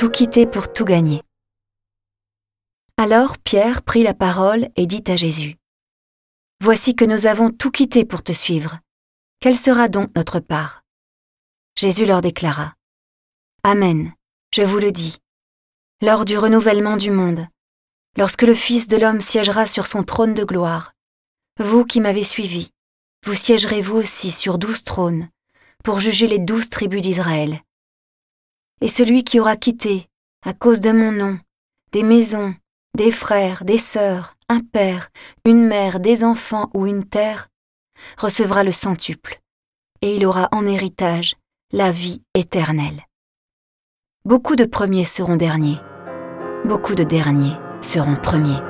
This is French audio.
tout quitter pour tout gagner. Alors Pierre prit la parole et dit à Jésus, Voici que nous avons tout quitté pour te suivre. Quelle sera donc notre part? Jésus leur déclara, Amen, je vous le dis. Lors du renouvellement du monde, lorsque le Fils de l'homme siégera sur son trône de gloire, vous qui m'avez suivi, vous siégerez vous aussi sur douze trônes, pour juger les douze tribus d'Israël. Et celui qui aura quitté, à cause de mon nom, des maisons, des frères, des sœurs, un père, une mère, des enfants ou une terre, recevra le centuple, et il aura en héritage la vie éternelle. Beaucoup de premiers seront derniers, beaucoup de derniers seront premiers.